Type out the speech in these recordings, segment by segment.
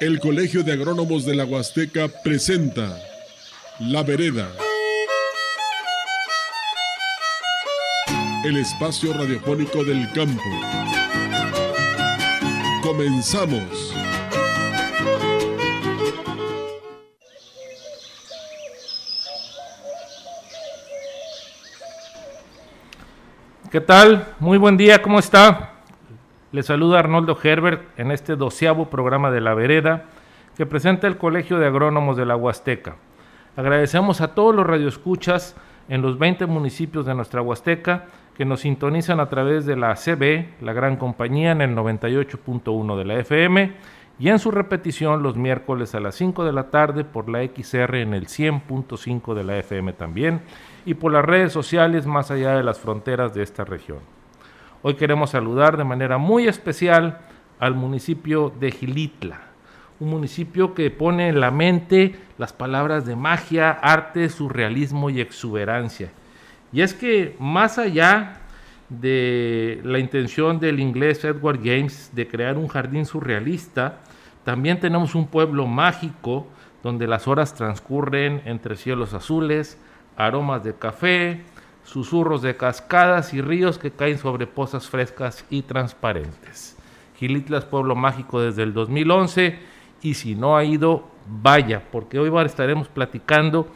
El Colegio de Agrónomos de la Huasteca presenta La Vereda. El espacio radiofónico del campo. Comenzamos. ¿Qué tal? Muy buen día, ¿cómo está? Le saluda Arnoldo Herbert en este doceavo programa de La Vereda que presenta el Colegio de Agrónomos de la Huasteca. Agradecemos a todos los radioescuchas en los 20 municipios de nuestra Huasteca que nos sintonizan a través de la CB, la gran compañía, en el 98.1 de la FM y en su repetición los miércoles a las 5 de la tarde por la XR en el 100.5 de la FM también y por las redes sociales más allá de las fronteras de esta región. Hoy queremos saludar de manera muy especial al municipio de Gilitla, un municipio que pone en la mente las palabras de magia, arte, surrealismo y exuberancia. Y es que más allá de la intención del inglés Edward James de crear un jardín surrealista, también tenemos un pueblo mágico donde las horas transcurren entre cielos azules, aromas de café, susurros de cascadas y ríos que caen sobre pozas frescas y transparentes. Gilitla es pueblo mágico desde el 2011 y si no ha ido, vaya, porque hoy estaremos platicando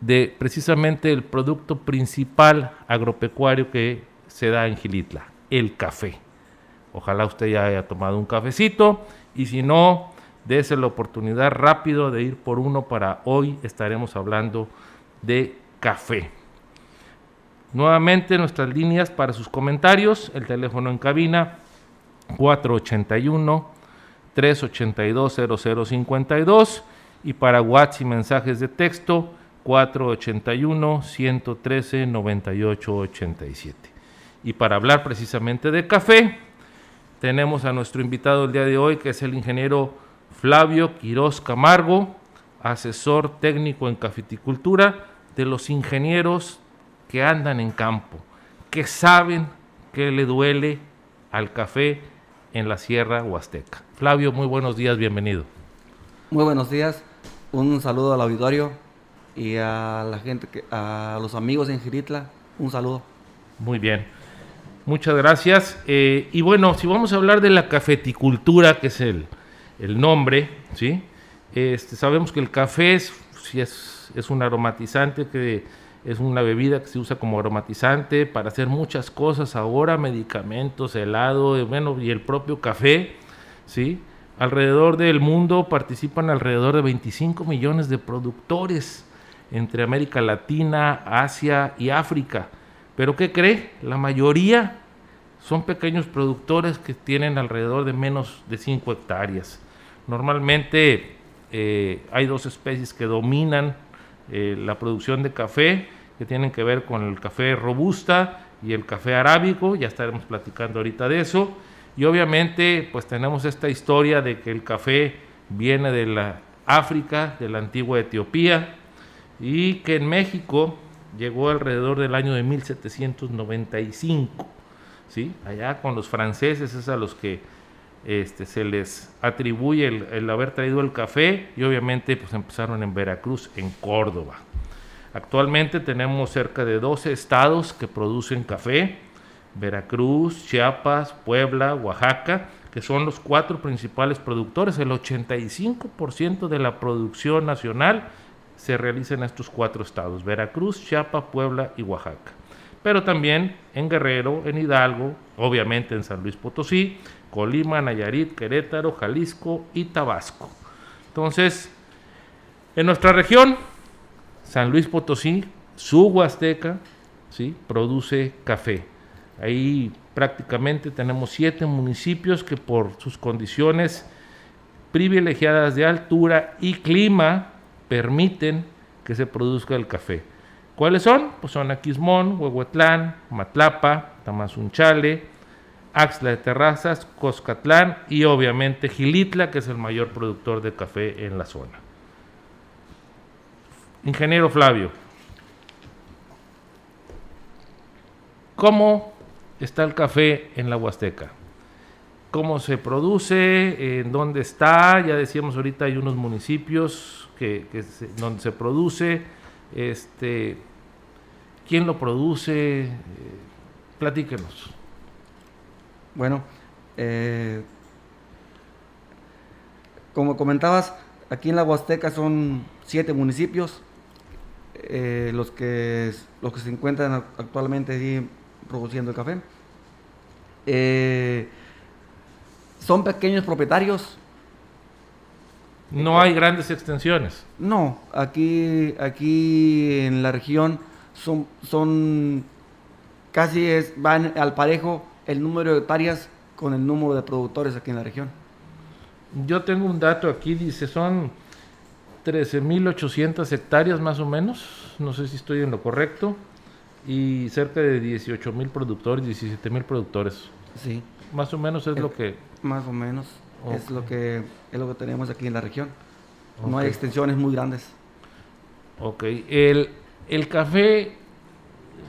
de precisamente el producto principal agropecuario que se da en Gilitla, el café. Ojalá usted ya haya tomado un cafecito y si no, dése la oportunidad rápido de ir por uno para hoy estaremos hablando de café. Nuevamente nuestras líneas para sus comentarios, el teléfono en cabina 481 382 0052 y para WhatsApp y mensajes de texto 481 113 9887. Y para hablar precisamente de café, tenemos a nuestro invitado el día de hoy que es el ingeniero Flavio Quiroz Camargo, asesor técnico en cafeticultura de los ingenieros que andan en campo, que saben que le duele al café en la Sierra Huasteca. Flavio, muy buenos días, bienvenido. Muy buenos días, un saludo al auditorio y a la gente, que, a los amigos en Giritla, un saludo. Muy bien, muchas gracias. Eh, y bueno, si vamos a hablar de la cafeticultura, que es el, el nombre, ¿sí? Este, sabemos que el café es, si es es un aromatizante que es una bebida que se usa como aromatizante para hacer muchas cosas ahora, medicamentos, helado, eh, bueno, y el propio café, ¿sí? Alrededor del mundo participan alrededor de 25 millones de productores entre América Latina, Asia y África. Pero ¿qué cree? La mayoría son pequeños productores que tienen alrededor de menos de 5 hectáreas. Normalmente eh, hay dos especies que dominan eh, la producción de café, que tienen que ver con el café robusta y el café arábico, ya estaremos platicando ahorita de eso. Y obviamente pues tenemos esta historia de que el café viene de la África, de la antigua Etiopía, y que en México llegó alrededor del año de 1795. ¿sí? Allá con los franceses es a los que este, se les atribuye el, haber traído el café y obviamente pues empezaron en Veracruz, en Córdoba. Actualmente tenemos cerca de 12 estados que producen café, Veracruz, Chiapas, Puebla, Oaxaca, que son los cuatro principales productores. El 85% de la producción nacional se realiza en estos cuatro estados, Veracruz, Chiapas, Puebla y Oaxaca. Pero también en Guerrero, en Hidalgo, obviamente en San Luis Potosí, Colima, Nayarit, Querétaro, Jalisco y Tabasco. Entonces, en nuestra región, San Luis Potosí, su Huasteca, ¿sí? produce café. Ahí prácticamente tenemos siete municipios que por sus condiciones privilegiadas de altura y clima permiten que se produzca el café. ¿Cuáles son? Pues son Aquismón, Huehuetlán, Matlapa, Tamazunchale, Axla de Terrazas, Coscatlán y obviamente Gilitla, que es el mayor productor de café en la zona. Ingeniero Flavio, ¿cómo está el café en la Huasteca? cómo se produce, en dónde está, ya decíamos ahorita hay unos municipios que, se- donde se produce, este, quién lo produce, Eh, platíquenos. Bueno, eh, como comentabas, aquí en la Huasteca son siete municipios eh, los, que, los que se encuentran ac- actualmente produciendo el café. Eh, son pequeños propietarios. No hay grandes extensiones. No, aquí, aquí en la región son, son casi es, van al parejo el número de hectáreas con el número de productores aquí en la región. Yo tengo un dato aquí, dice, son 13.800 hectáreas más o menos, no sé si estoy en lo correcto, y cerca de 18.000 productores, 17.000 productores. Sí. Más o menos es Eh, lo que... Más o menos es lo que es lo que tenemos aquí en la región. No hay extensiones muy grandes. Ok, el, el café,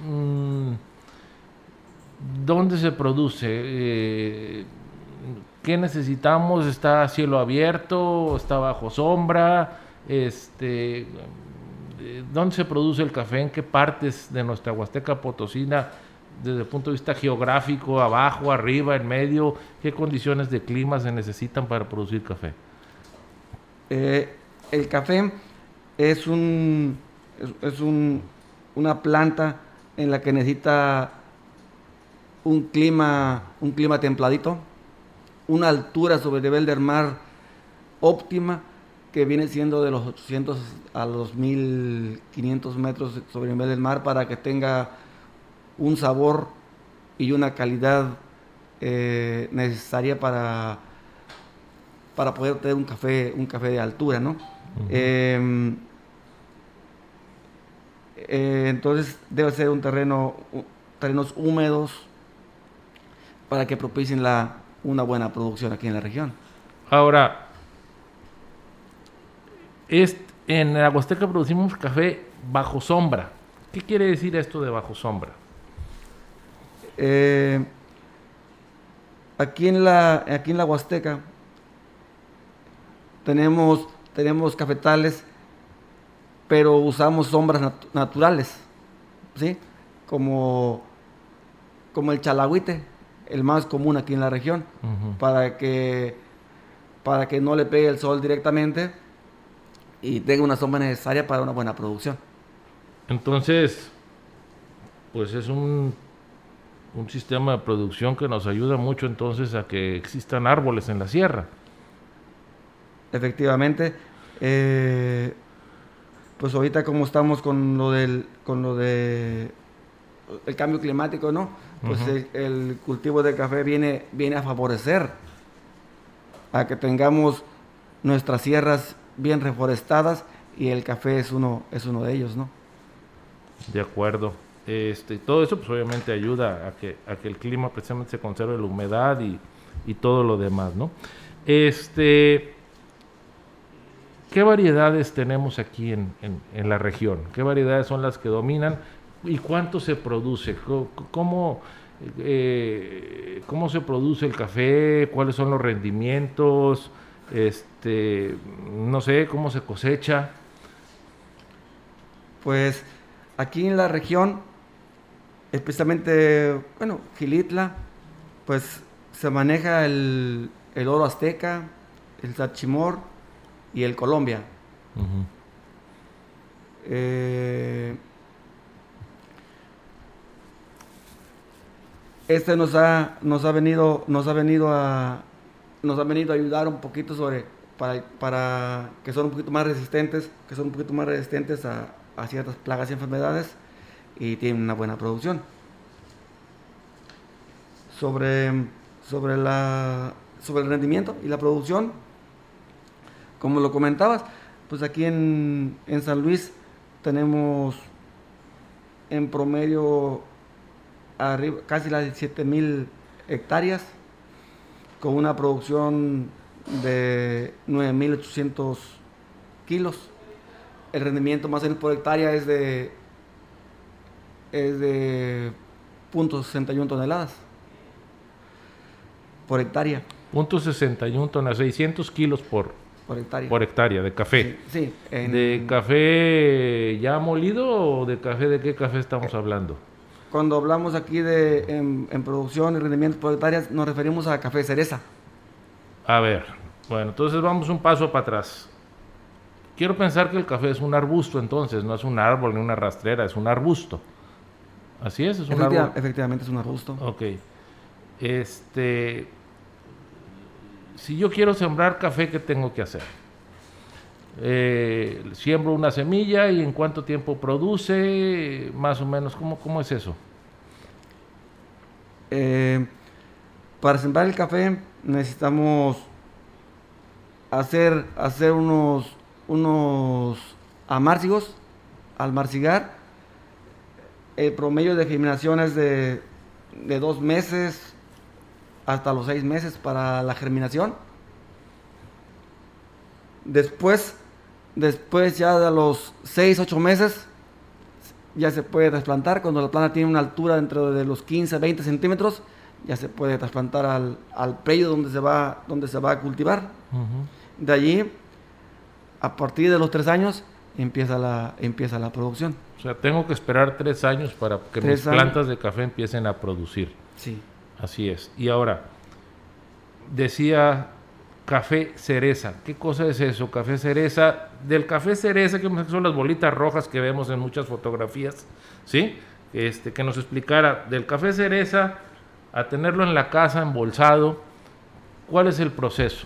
mm, ¿dónde se produce? Eh, ¿Qué necesitamos? ¿Está a cielo abierto? ¿Está bajo sombra? Este, eh, ¿Dónde se produce el café? ¿En qué partes de nuestra Huasteca Potosina? Desde el punto de vista geográfico, abajo, arriba, en medio, ¿qué condiciones de clima se necesitan para producir café? Eh, el café es un es, un- una planta en la que necesita un clima un clima templadito, una altura sobre el nivel del mar óptima que viene siendo de los 800 a los 1500 metros sobre el nivel del mar para que tenga un sabor y una calidad eh, necesaria para para poder tener un café, un café de altura, ¿no? Eh, eh, entonces debe ser un terreno, terrenos húmedos para que propicien la, una buena producción aquí en la región. Ahora, en la Huasteca producimos café bajo sombra. ¿Qué quiere decir esto de bajo sombra? Eh, aquí en la, aquí en la Huasteca tenemos, tenemos cafetales, pero usamos sombras nat- naturales, ¿sí? Como, como el chalagüite, el más común aquí en la región, para que, para que no le pegue el sol directamente y tenga una sombra necesaria para una buena producción. Entonces, pues es un, un sistema de producción que nos ayuda mucho entonces a que existan árboles en la sierra. Efectivamente, eh, pues ahorita como estamos con lo del, con lo de el cambio climático, ¿no? Pues el, el cultivo de café viene, viene a favorecer a que tengamos nuestras sierras bien reforestadas y el café es uno, es uno de ellos, ¿no? De acuerdo. Este, todo eso pues obviamente ayuda a que, a que el clima precisamente se conserve la humedad y, y todo lo demás, ¿no? Este, ¿Qué variedades tenemos aquí en, en- en la región? ¿Qué variedades son las que dominan? ¿Y cuánto se produce? ¿Cómo, eh, cómo se produce el café? ¿Cuáles son los rendimientos? Este, no sé, ¿cómo se cosecha? Pues aquí en la región, especialmente, bueno, Gilitla, pues se maneja el, el oro azteca, el sachimor y el Colombia. Eh, este nos ha, nos ha venido, nos ha venido a, nos ha venido a ayudar un poquito sobre, para, para que son un poquito más resistentes, que son un poquito más resistentes a, a ciertas plagas y enfermedades y tienen una buena producción. Sobre, sobre, la, sobre el rendimiento y la producción, como lo comentabas, pues aquí en, en San Luis tenemos en promedio arriba, casi las 7000 hectáreas con una producción de 9800 kilos. El rendimiento más o menos por hectárea es de es de .61 toneladas por hectárea. Punto 61 toneladas, 600 kilos por, por hectárea. por hectárea de café. Sí, sí, en- ¿De café ya molido o de café de qué café estamos hablando? Cuando hablamos aquí de en, en producción y rendimiento por hectáreas, nos referimos a café cereza. A ver, bueno, entonces vamos un paso para atrás. Quiero pensar que el café es un arbusto, entonces, no es un árbol ni una rastrera, es un arbusto. Así es, es un Efectiva- árbol. efectivamente es un arbusto. Ok. Este. Si yo quiero sembrar café, ¿qué tengo que hacer? Eh, siembro una semilla y en cuánto tiempo produce, más o menos, ¿cómo, cómo es eso? Eh, para sembrar el café necesitamos hacer, hacer unos, unos amárcigos. Al marcigar, el promedio de germinación es de, de dos meses hasta los seis meses para la germinación. Después, después ya de los seis, ocho meses, ya se puede trasplantar. Cuando la planta tiene una altura dentro de los 15 a 20 centímetros, ya se puede trasplantar al, al predio donde se, va, donde se va a cultivar. De allí, a partir de los tres años, empieza la, empieza la producción. O sea, tengo que esperar tres años para que Tres mis años. plantas de café empiecen a producir. Sí. Así es. Y ahora, decía café cereza. ¿Qué cosa es eso? Café cereza. Del café cereza, que son las bolitas rojas que vemos en muchas fotografías, ¿sí? Este, que nos explicara del café cereza a tenerlo en la casa embolsado, ¿cuál es el proceso?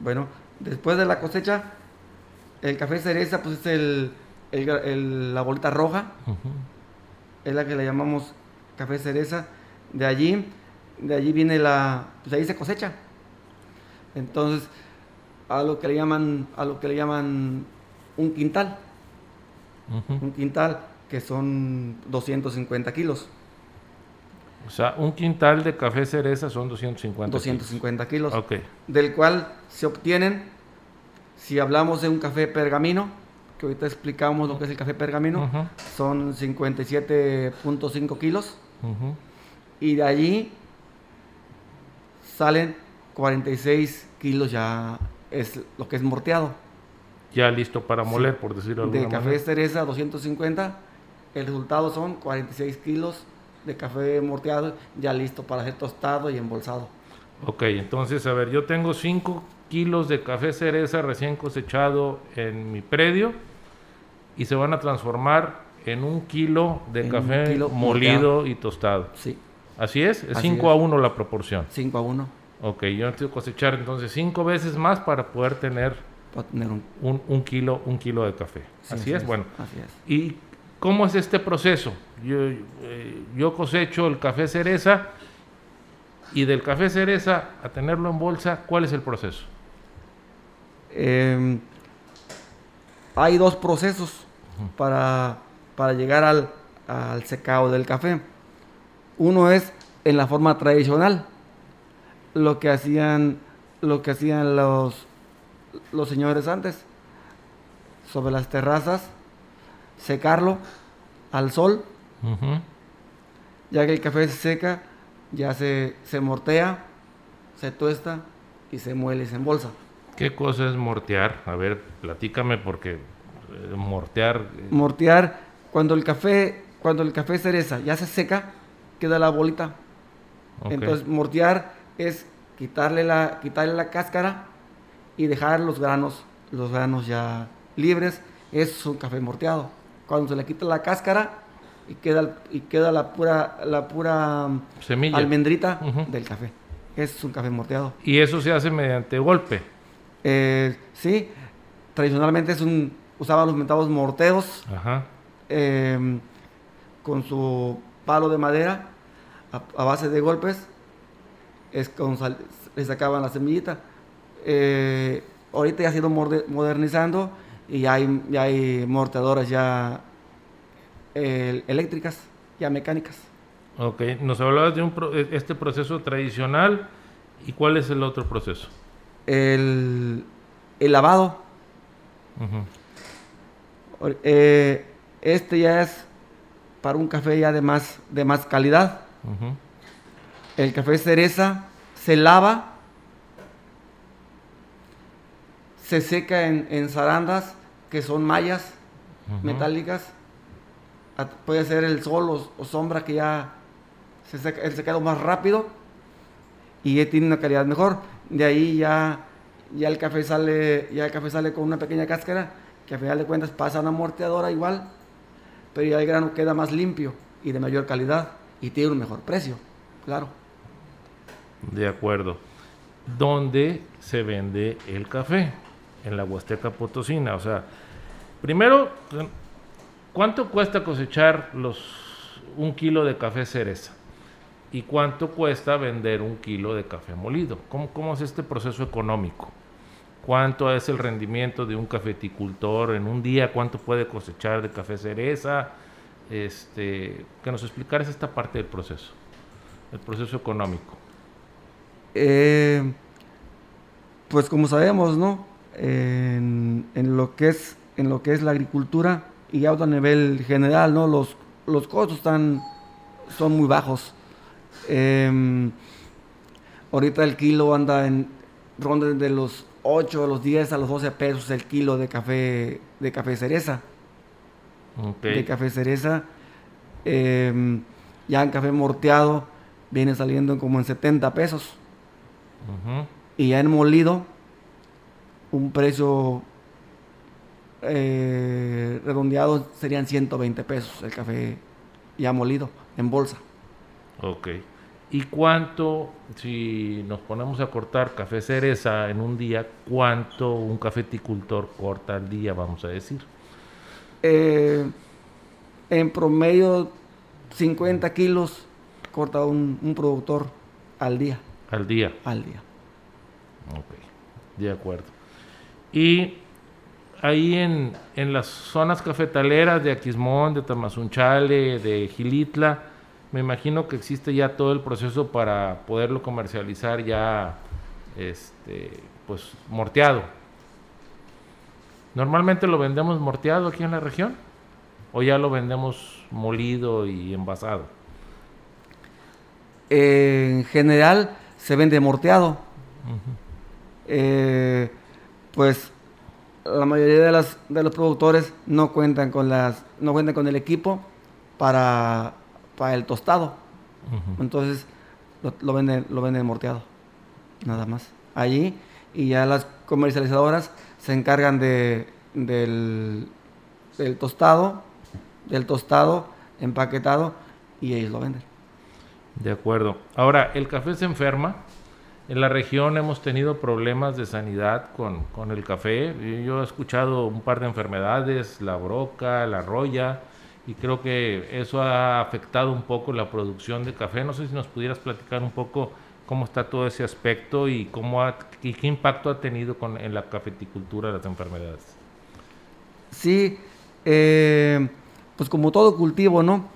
Bueno, después de la cosecha, el café cereza, pues es el, el gra- el- la bolita roja, es la que le llamamos café cereza. De allí, de allí viene la, pues ahí se cosecha. Entonces, a lo que le llaman, a lo que le llaman un quintal, un quintal que son 250 kilos, O sea, un quintal de café cereza son 250. kilos. 250 kilos, Ok. del cual se obtienen, si hablamos de un café pergamino, que ahorita explicamos lo que es el café pergamino, Ujú, son 57.5 kilos. ujú. y de allí salen 46 kilos ya es lo que es morteado. Ya listo para moler, por decirlo de De alguna café manera. cereza 250, el resultado son 46 kilos de café morteado ya listo para ser tostado y embolsado. Ok, entonces, a ver, yo tengo 5 kilos de café cereza recién cosechado en mi predio y se van a transformar en un kilo de En café kilo molido y tostado. Sí, ¿Así es? Es Así 5 es. a 1 la proporción. 5 a 1 Ok, yo necesito cosechar entonces 5 veces más para poder tener para tener un... un, un kilo, un kilo de café. sí, así es, bueno. Así es. ¿Y cómo es este proceso? Yo, eh, yo cosecho el café cereza y del café cereza a tenerlo en bolsa, ¿cuál es el proceso? Eh, hay dos procesos para, para llegar al, al secado del café. Uno es en la forma tradicional, lo que hacían, lo que hacían los, los señores antes, sobre las terrazas, secarlo al sol, ya que el café se seca, ya se, se mortea, se tuesta y se muele y se embolsa. ¿Qué cosa es mortear? A ver, platícame porque eh, mortear... eh, mortear cuando el café cuando el café cereza ya se seca queda la bolita ok. entonces mortear es quitarle la quitarle la cáscara y dejar los granos los granos ya libres. Es un café morteado. Cuando se le quita la cáscara y queda y queda la pura la pura mm, Semilla. almendrita del café. Es un café morteado. Y eso se hace mediante golpe. Eh, sí. Tradicionalmente es un usaban los metados morteros Ajá. eh, con su palo de madera a, a base de golpes es con sal- le sacaban la semillita. Eh, ahorita ya se ha ido modernizando y ya hay, ya hay morteadoras ya eh, eléctricas ya mecánicas. Ok, nos hablabas de un pro- eh, este proceso tradicional y cuál es el otro proceso. el, el lavado. Eh, este ya es para un café ya de más de más calidad. Ujú. El café cereza se lava, se seca en, en zarandas, que son mallas metálicas. Puede ser el sol o, sombra que ya se seca, el secado más rápido y tiene una calidad mejor. De ahí ya, ya el café sale, ya el café sale con una pequeña cáscara que a final de cuentas pasa a una amorteadora igual, pero ya el grano queda más limpio y de mayor calidad y tiene un mejor precio, claro. De acuerdo. ¿Dónde se vende el café? En la Huasteca Potosina. O sea, primero, ¿cuánto cuesta cosechar los, un kilo de café cereza? ¿Y cuánto cuesta vender un kilo de café molido? ¿Cómo, cómo es este proceso económico? ¿Cuánto es el rendimiento de un cafeticultor en un día? ¿Cuánto puede cosechar de café cereza? Este, que nos explicaras esta parte del proceso, el proceso económico. Eh, pues como sabemos, ¿no? En, lo que es, en lo que es la agricultura y a nivel general, ¿no? Los, los costos están, son muy bajos. Em, ahorita el kilo anda en ronda de los 8 a los 10 a los 12 pesos el kilo de café de café cereza. De café cereza. Em, ya en café morteado viene saliendo como en 70 pesos. Y ya en molido, un precio eh, redondeado serían 120 pesos el café ya molido en bolsa. Ok. ¿Y cuánto, si nos ponemos a cortar café cereza en un día, cuánto un cafeticultor corta al día, vamos a decir? Eh, en promedio, 50 kilos corta un, un productor al día. Al día. Al día. Ok, de acuerdo. Y ahí en, en las zonas cafetaleras de Aquismón, de Tamazunchale, de Gilitla, me imagino que existe ya todo el proceso para poderlo comercializar ya este pues morteado. Normalmente lo vendemos morteado aquí en la región o ya lo vendemos molido y envasado. en general se vende morteado. Eh, pues la mayoría de, las, de los productores no cuentan con las no cuentan con el equipo para, para el tostado. Entonces lo, venden lo venden morteado. Nada más. Allí y ya las comercializadoras se encargan de del, del tostado, del tostado empaquetado y ellos lo venden. De acuerdo. Ahora, ¿el café se enferma? En la región hemos tenido problemas de sanidad con, con, el café. Yo he escuchado un par de enfermedades, la broca, la roya, y creo que eso ha afectado un poco la producción de café. No sé si nos pudieras platicar un poco cómo está todo ese aspecto y, cómo y qué impacto ha tenido con, en la cafeticultura las enfermedades. Sí, eh, pues como todo cultivo, ¿no?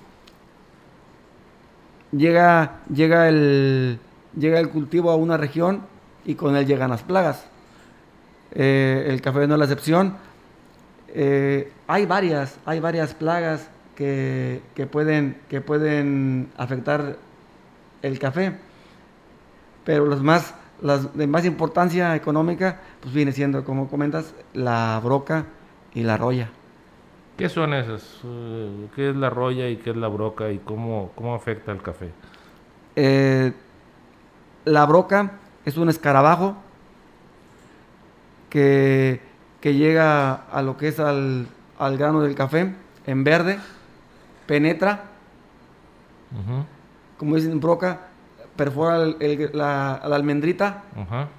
Llega, llega, el, llega el cultivo a una región y con él llegan las plagas. Eh, el café no es la excepción. Eh, hay varias, hay varias plagas que, pueden, que pueden afectar el café, pero las más, las de más importancia económica, pues viene siendo, como comentas, la broca y la roya. ¿Qué son esas? Eh, ¿Qué es la roya y qué es la broca y cómo, cómo afecta el café? Eh, la broca es un escarabajo que, llega a lo que es al, grano del café en verde, penetra, como dicen broca, perfora la, almendrita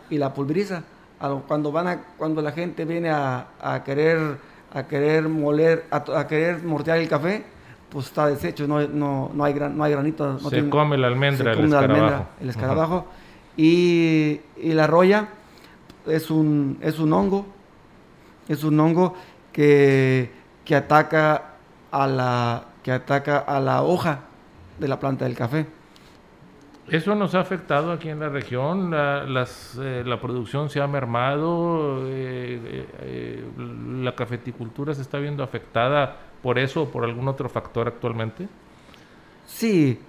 y la pulveriza. Cuando, van a, cuando la gente viene a querer a querer moler, a, querer mortear el café, pues está deshecho, no, no, no, hay, gran, no hay granito. se come la almendra, el, escarabajo. el escarabajo. y, y, la roya es un, es un hongo, es un hongo que, que, ataca a la, que ataca a la hoja de la planta del café. Eso nos ha afectado aquí en la región, la, eh, producción se ha mermado, eh, eh, la cafeticultura se está viendo afectada por eso o por algún otro factor actualmente. Sí,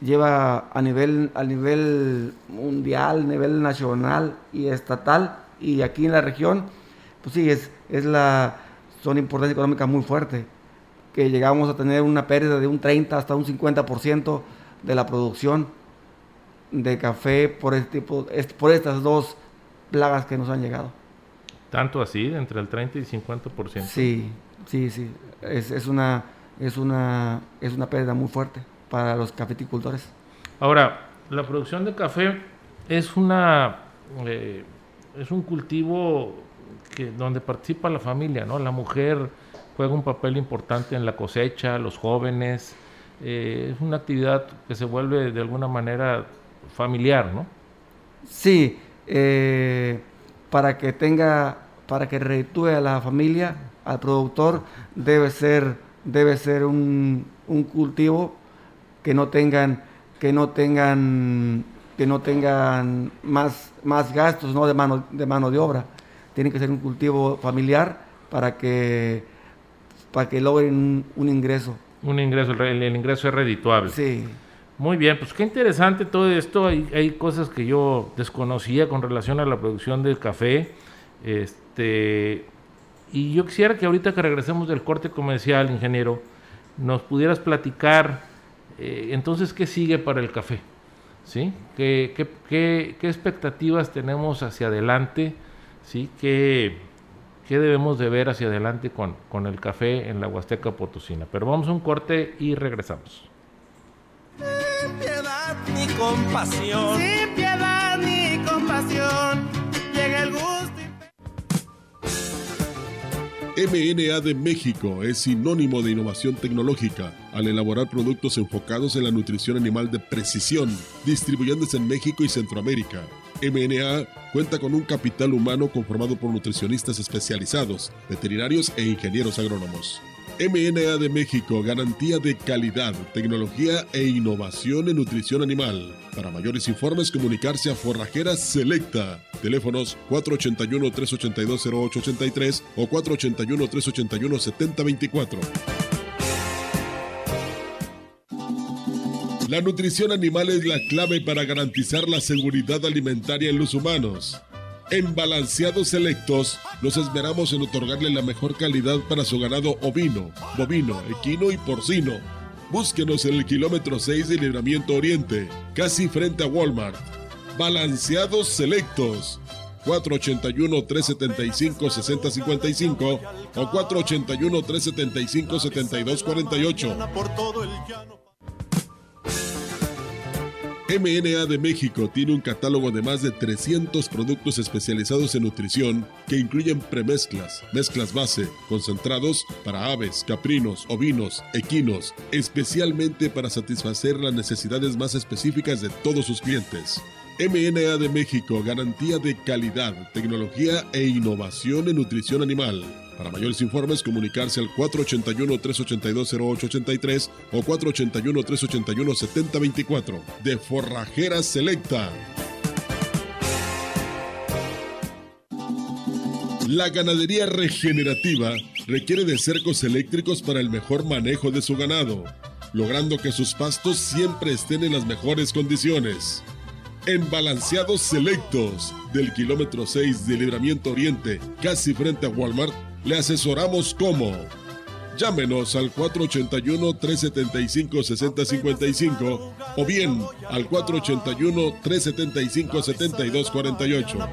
lleva a nivel, a nivel mundial, nivel nacional y estatal, y aquí en la región, pues sí, es, es la, son importancia económica muy fuerte, que llegamos a tener una pérdida de un 30 hasta un 50% de la producción de café por, este tipo, por estas dos plagas que nos han llegado. ¿Tanto así, entre el 30 y 50%? Sí, sí, sí. Es, es, una, es, una, es una pérdida muy fuerte para los cafeticultores. Ahora, la producción de café es una eh, es un cultivo que donde participa la familia, ¿no? La mujer juega un papel importante en la cosecha, los jóvenes. Eh, es una actividad que se vuelve de alguna manera familiar, ¿no? Sí, eh, para que tenga, para que reditúe a la familia, al productor, debe ser, debe ser un, un cultivo que no tengan, que no tengan, que no tengan más, más gastos ¿no? de, mano, de mano de obra. Tiene que ser un cultivo familiar para que, para que logren un, ingreso. Un ingreso, el, el, ingreso es redituable. Sí. Muy bien, pues qué interesante todo esto. Hay, hay cosas que yo desconocía con relación a la producción del café. Este, y yo quisiera que ahorita que regresemos del corte comercial, ingeniero, nos pudieras platicar eh, entonces, ¿qué sigue para el café? ¿Sí? ¿Qué, qué, qué, expectativas tenemos hacia adelante? ¿Sí? ¿Qué, ¿Qué, debemos de ver hacia adelante con, con el café en la Huasteca Potosina? Pero vamos a un corte y regresamos. Sin piedad ni compasión. Sin piedad ni compasión. MNA de México es sinónimo de innovación tecnológica al elaborar productos enfocados en la nutrición animal de precisión, distribuyéndose en México y Centroamérica. MNA cuenta con un capital humano conformado por nutricionistas especializados, veterinarios e ingenieros agrónomos. MNA de México, garantía de calidad, tecnología e innovación en nutrición animal. Para mayores informes, comunicarse a Forrajera Selecta. Teléfonos 481-382-0883 o 481-381-7024. La nutrición animal es la clave para garantizar la seguridad alimentaria en los humanos. En Balanceados Selectos nos esmeramos en otorgarle la mejor calidad para su ganado ovino, bovino, equino y porcino. Búsquenos en el kilómetro 6 de Libramiento Oriente, casi frente a Walmart. Balanceados Selectos. 481-375-6055 o 481-375-7248. MNA de México tiene un catálogo de más de 300 productos especializados en nutrición que incluyen premezclas, mezclas base, concentrados para aves, caprinos, ovinos, equinos, especialmente para satisfacer las necesidades más específicas de todos sus clientes. MNA de México, garantía de calidad, tecnología e innovación en nutrición animal. Para mayores informes, comunicarse al 481-382-0883 o 481-381-7024 de Forrajera Selecta. La ganadería regenerativa requiere de cercos eléctricos para el mejor manejo de su ganado, logrando que sus pastos siempre estén en las mejores condiciones. En balanceados selectos del kilómetro 6 de Libramiento Oriente, casi frente a Walmart, le asesoramos cómo. Llámenos al 481-375-6055 o bien al 481-375-7248.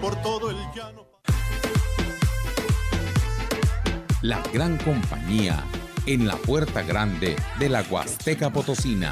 La gran compañía en la puerta grande de la Huasteca Potosina.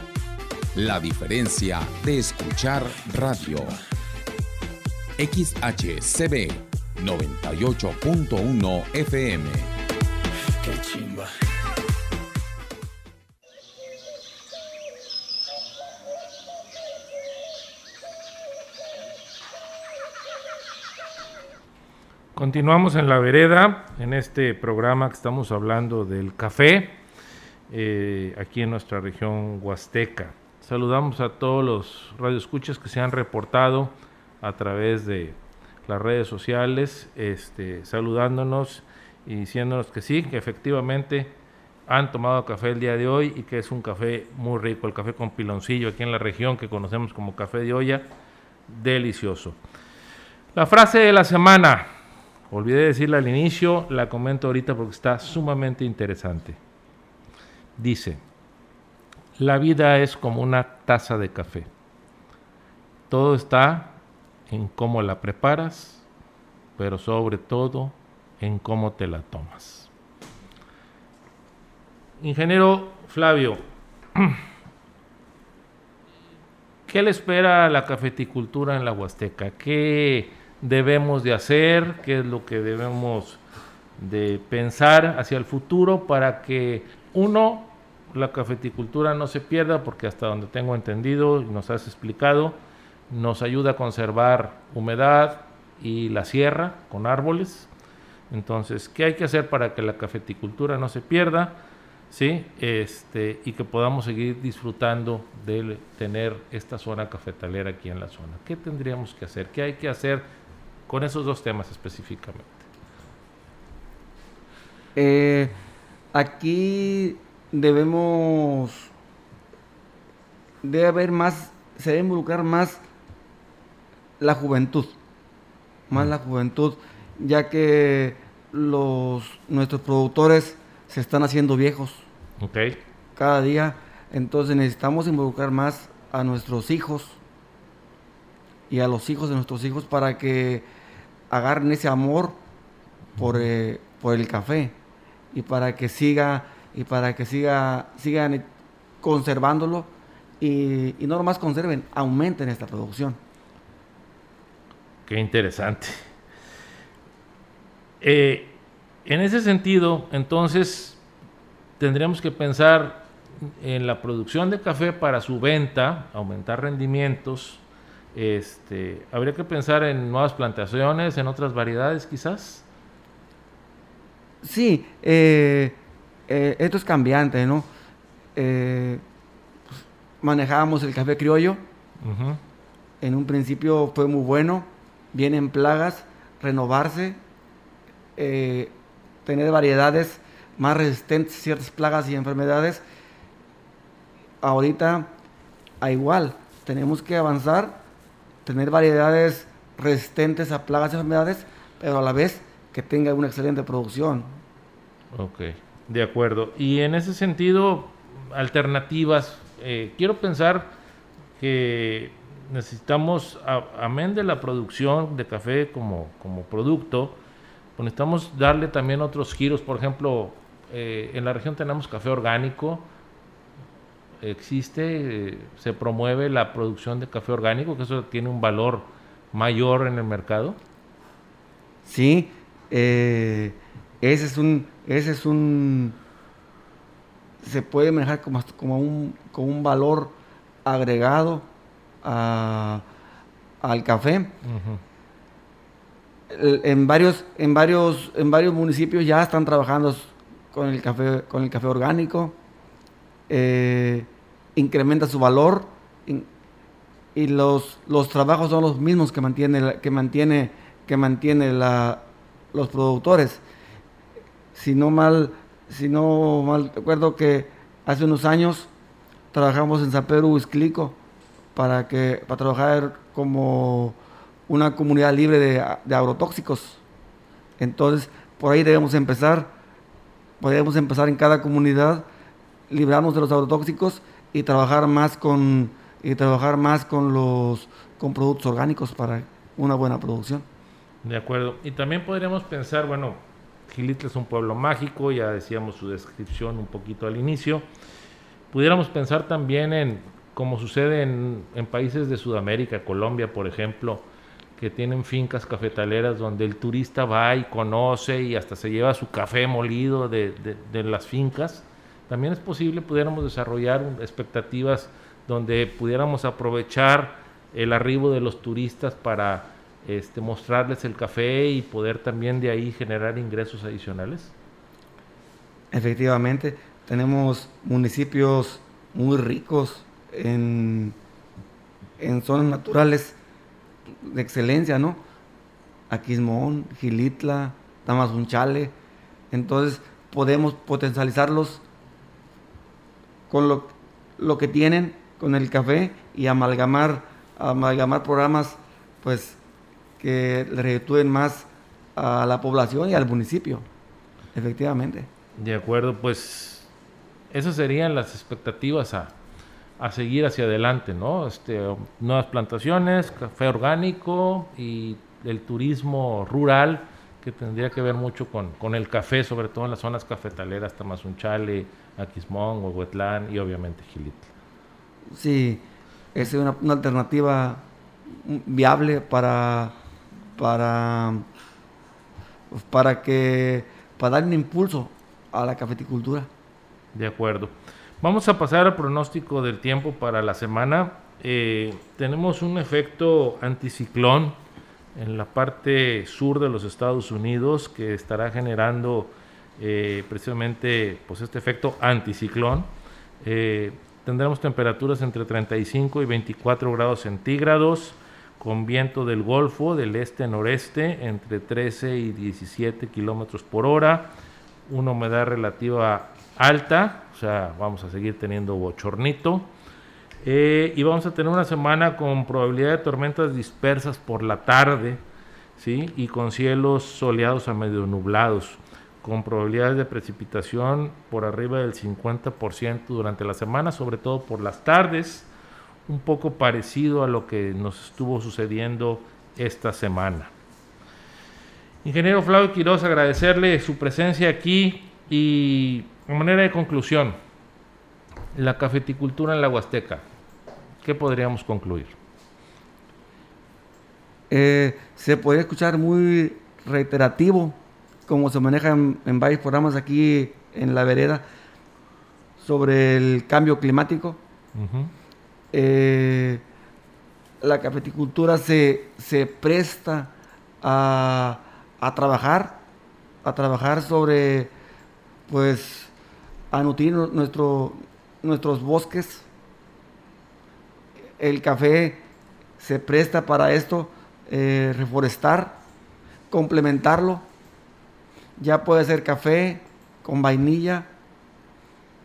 La diferencia de escuchar radio. XHCB 98.1 FM. Qué chimba. Continuamos en la vereda, en este programa que estamos hablando del café, eh, aquí en nuestra región huasteca. Saludamos a todos los radioescuchas que se han reportado a través de las redes sociales, este, saludándonos y diciéndonos que sí, que efectivamente han tomado café el día de hoy y que es un café muy rico, el café con piloncillo aquí en la región que conocemos como café de olla, delicioso. La frase de la semana, olvidé decirla al inicio, la comento ahorita porque está sumamente interesante. Dice, la vida es como una taza de café. Todo está en cómo la preparas, pero sobre todo en cómo te la tomas. Ingeniero Flavio, ¿qué le espera a la cafeticultura en la Huasteca? ¿Qué debemos de hacer? ¿Qué es lo que debemos de pensar hacia el futuro para que uno, la cafeticultura no se pierda, porque hasta donde tengo entendido y nos has explicado, nos ayuda a conservar humedad y la sierra con árboles. Entonces, ¿qué hay que hacer para que la cafeticultura no se pierda? ¿sí? Este, y que podamos seguir disfrutando de tener esta zona cafetalera aquí en la zona. ¿Qué tendríamos que hacer? ¿Qué hay que hacer con esos dos temas específicamente? Eh, aquí debemos, debe haber más, se debe involucrar más la juventud, más la juventud, ya que los, nuestros productores se están haciendo viejos. Cada día. Entonces necesitamos involucrar más a nuestros hijos y a los hijos de nuestros hijos para que agarren ese amor por, eh, por el café y para que siga y para que siga sigan conservándolo y, y no nomás conserven, aumenten esta producción. Qué interesante. Eh, en ese sentido, entonces, tendríamos que pensar en la producción de café para su venta, aumentar rendimientos. Este, habría que pensar en nuevas plantaciones, en otras variedades, quizás. Sí, eh, eh, esto es cambiante, ¿no? Pues, manejábamos el café criollo. En un principio fue muy bueno, vienen plagas, renovarse, eh, tener variedades más resistentes a ciertas plagas y enfermedades. Ahorita, a igual, tenemos que avanzar, tener variedades resistentes a plagas y enfermedades, pero a la vez que tenga una excelente producción. Ok, de acuerdo. Y en ese sentido, alternativas, eh, quiero pensar que necesitamos, amén de la producción de café como, como producto, pues necesitamos darle también otros giros. Por ejemplo, eh, en la región tenemos café orgánico, existe, eh, se promueve la producción de café orgánico, que eso tiene un valor mayor en el mercado. Sí, eh, ese es un, ese es un, se puede manejar como, como, un, como un valor agregado al café. En varios, en, varios, en varios municipios ya están trabajando con el café, con el café orgánico. Eh, incrementa su valor y los, los trabajos son los mismos que mantiene, que mantiene, que mantiene la, los productores. Si no mal, si no mal recuerdo que hace unos años trabajamos en San Pedro Huizclico para, que, para trabajar como una comunidad libre de, agrotóxicos. Entonces, por ahí debemos empezar. Podemos empezar en cada comunidad, librarnos de los agrotóxicos y trabajar más con y trabajar más con los con productos orgánicos para una buena producción. De acuerdo. Y también podríamos pensar, bueno, Gilitla es un pueblo mágico, ya decíamos su descripción un poquito al inicio. Pudiéramos pensar también en como sucede en, países de Sudamérica, Colombia, por ejemplo, que tienen fincas cafetaleras donde el turista va y conoce y hasta se lleva su café molido de, las fincas. También es posible, pudiéramos desarrollar expectativas donde pudiéramos aprovechar el arribo de los turistas para este, mostrarles el café y poder también de ahí generar ingresos adicionales? Efectivamente, tenemos municipios muy ricos en, en zonas naturales de excelencia, ¿no? Aquismón, Gilitla, Tamazunchale. Entonces podemos potencializarlos con lo, lo que tienen, con el café y amalgamar, amalgamar programas pues que le reditúen más a la población y al municipio, efectivamente. De acuerdo, pues esas serían las expectativas a, a seguir hacia adelante, ¿no? Este, nuevas plantaciones, café orgánico y el turismo rural que tendría que ver mucho con, con el café, sobre todo en las zonas cafetaleras, Tamazunchale, Aquismón, Huehuetlán y obviamente Gilitla. Sí, es una, una alternativa viable para, para, para que para dar un impulso a la cafeticultura. De acuerdo. Vamos a pasar al pronóstico del tiempo para la semana. Eh, tenemos un efecto anticiclón en la parte sur de los Estados Unidos que estará generando eh, precisamente pues este efecto anticiclón. Eh, tendremos temperaturas entre 35 y 24 grados centígrados con viento del Golfo del este-noreste entre 13 y 17 kilómetros por hora, una humedad relativa alta, o sea, vamos a seguir teniendo bochornito. Eh, y vamos a tener una semana con probabilidad de tormentas dispersas por la tarde, ¿sí? Y con cielos soleados a medio nublados, con probabilidades de precipitación por arriba del 50% durante la semana, sobre todo por las tardes, un poco parecido a lo que nos estuvo sucediendo esta semana. Ingeniero Flavio Quiroz, agradecerle su presencia aquí y de manera de conclusión, la cafeticultura en la Huasteca, ¿qué podríamos concluir? Eh, se puede escuchar muy reiterativo, como se maneja en, varios programas aquí en la vereda, sobre el cambio climático. Eh, la cafeticultura se, se presta a, a, trabajar, a trabajar sobre, pues, a nutrir nuestro, nuestros bosques. El café se presta para esto, eh, reforestar, complementarlo. Ya puede ser café con vainilla.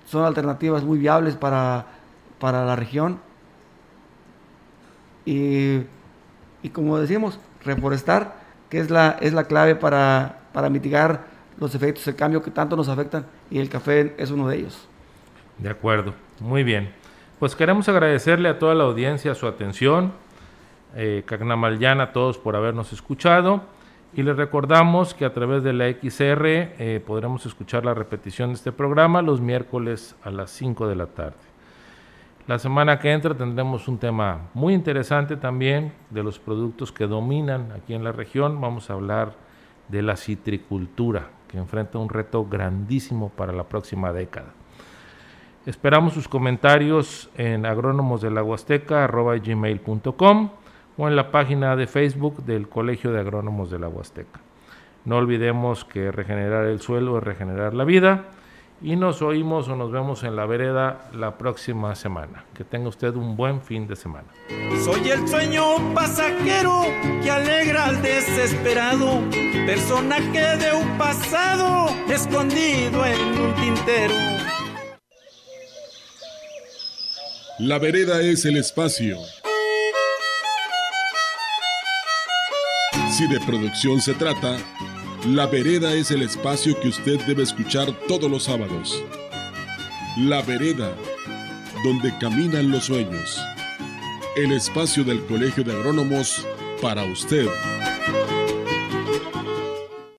Son alternativas muy viables para, para la región. Y, como decimos, reforestar, que es la, es la clave para, para mitigar los efectos del cambio que tanto nos afectan y el café es uno de ellos. De acuerdo, muy bien. Pues queremos agradecerle a toda la audiencia su atención, eh, a todos por habernos escuchado y les recordamos que a través de la XR eh, podremos escuchar la repetición de este programa los miércoles a las 5 de la tarde. La semana que entra tendremos un tema muy interesante también de los productos que dominan aquí en la región. Vamos a hablar de la citricultura, que enfrenta un reto grandísimo para la próxima década. Esperamos sus comentarios en agrónomosdelahuasteca.com o en la página de Facebook del Colegio de Agrónomos de la Huasteca. No olvidemos que regenerar el suelo es regenerar la vida y nos oímos o nos vemos en la vereda la próxima semana. Que tenga usted un buen fin de semana. Soy el sueño pasajero que alegra al desesperado, personaje de un pasado escondido en un tintero. La vereda es el espacio. Si de producción se trata, la Vereda es el espacio que usted debe escuchar todos los sábados. La Vereda, donde caminan los sueños. El espacio del Colegio de Agrónomos para usted.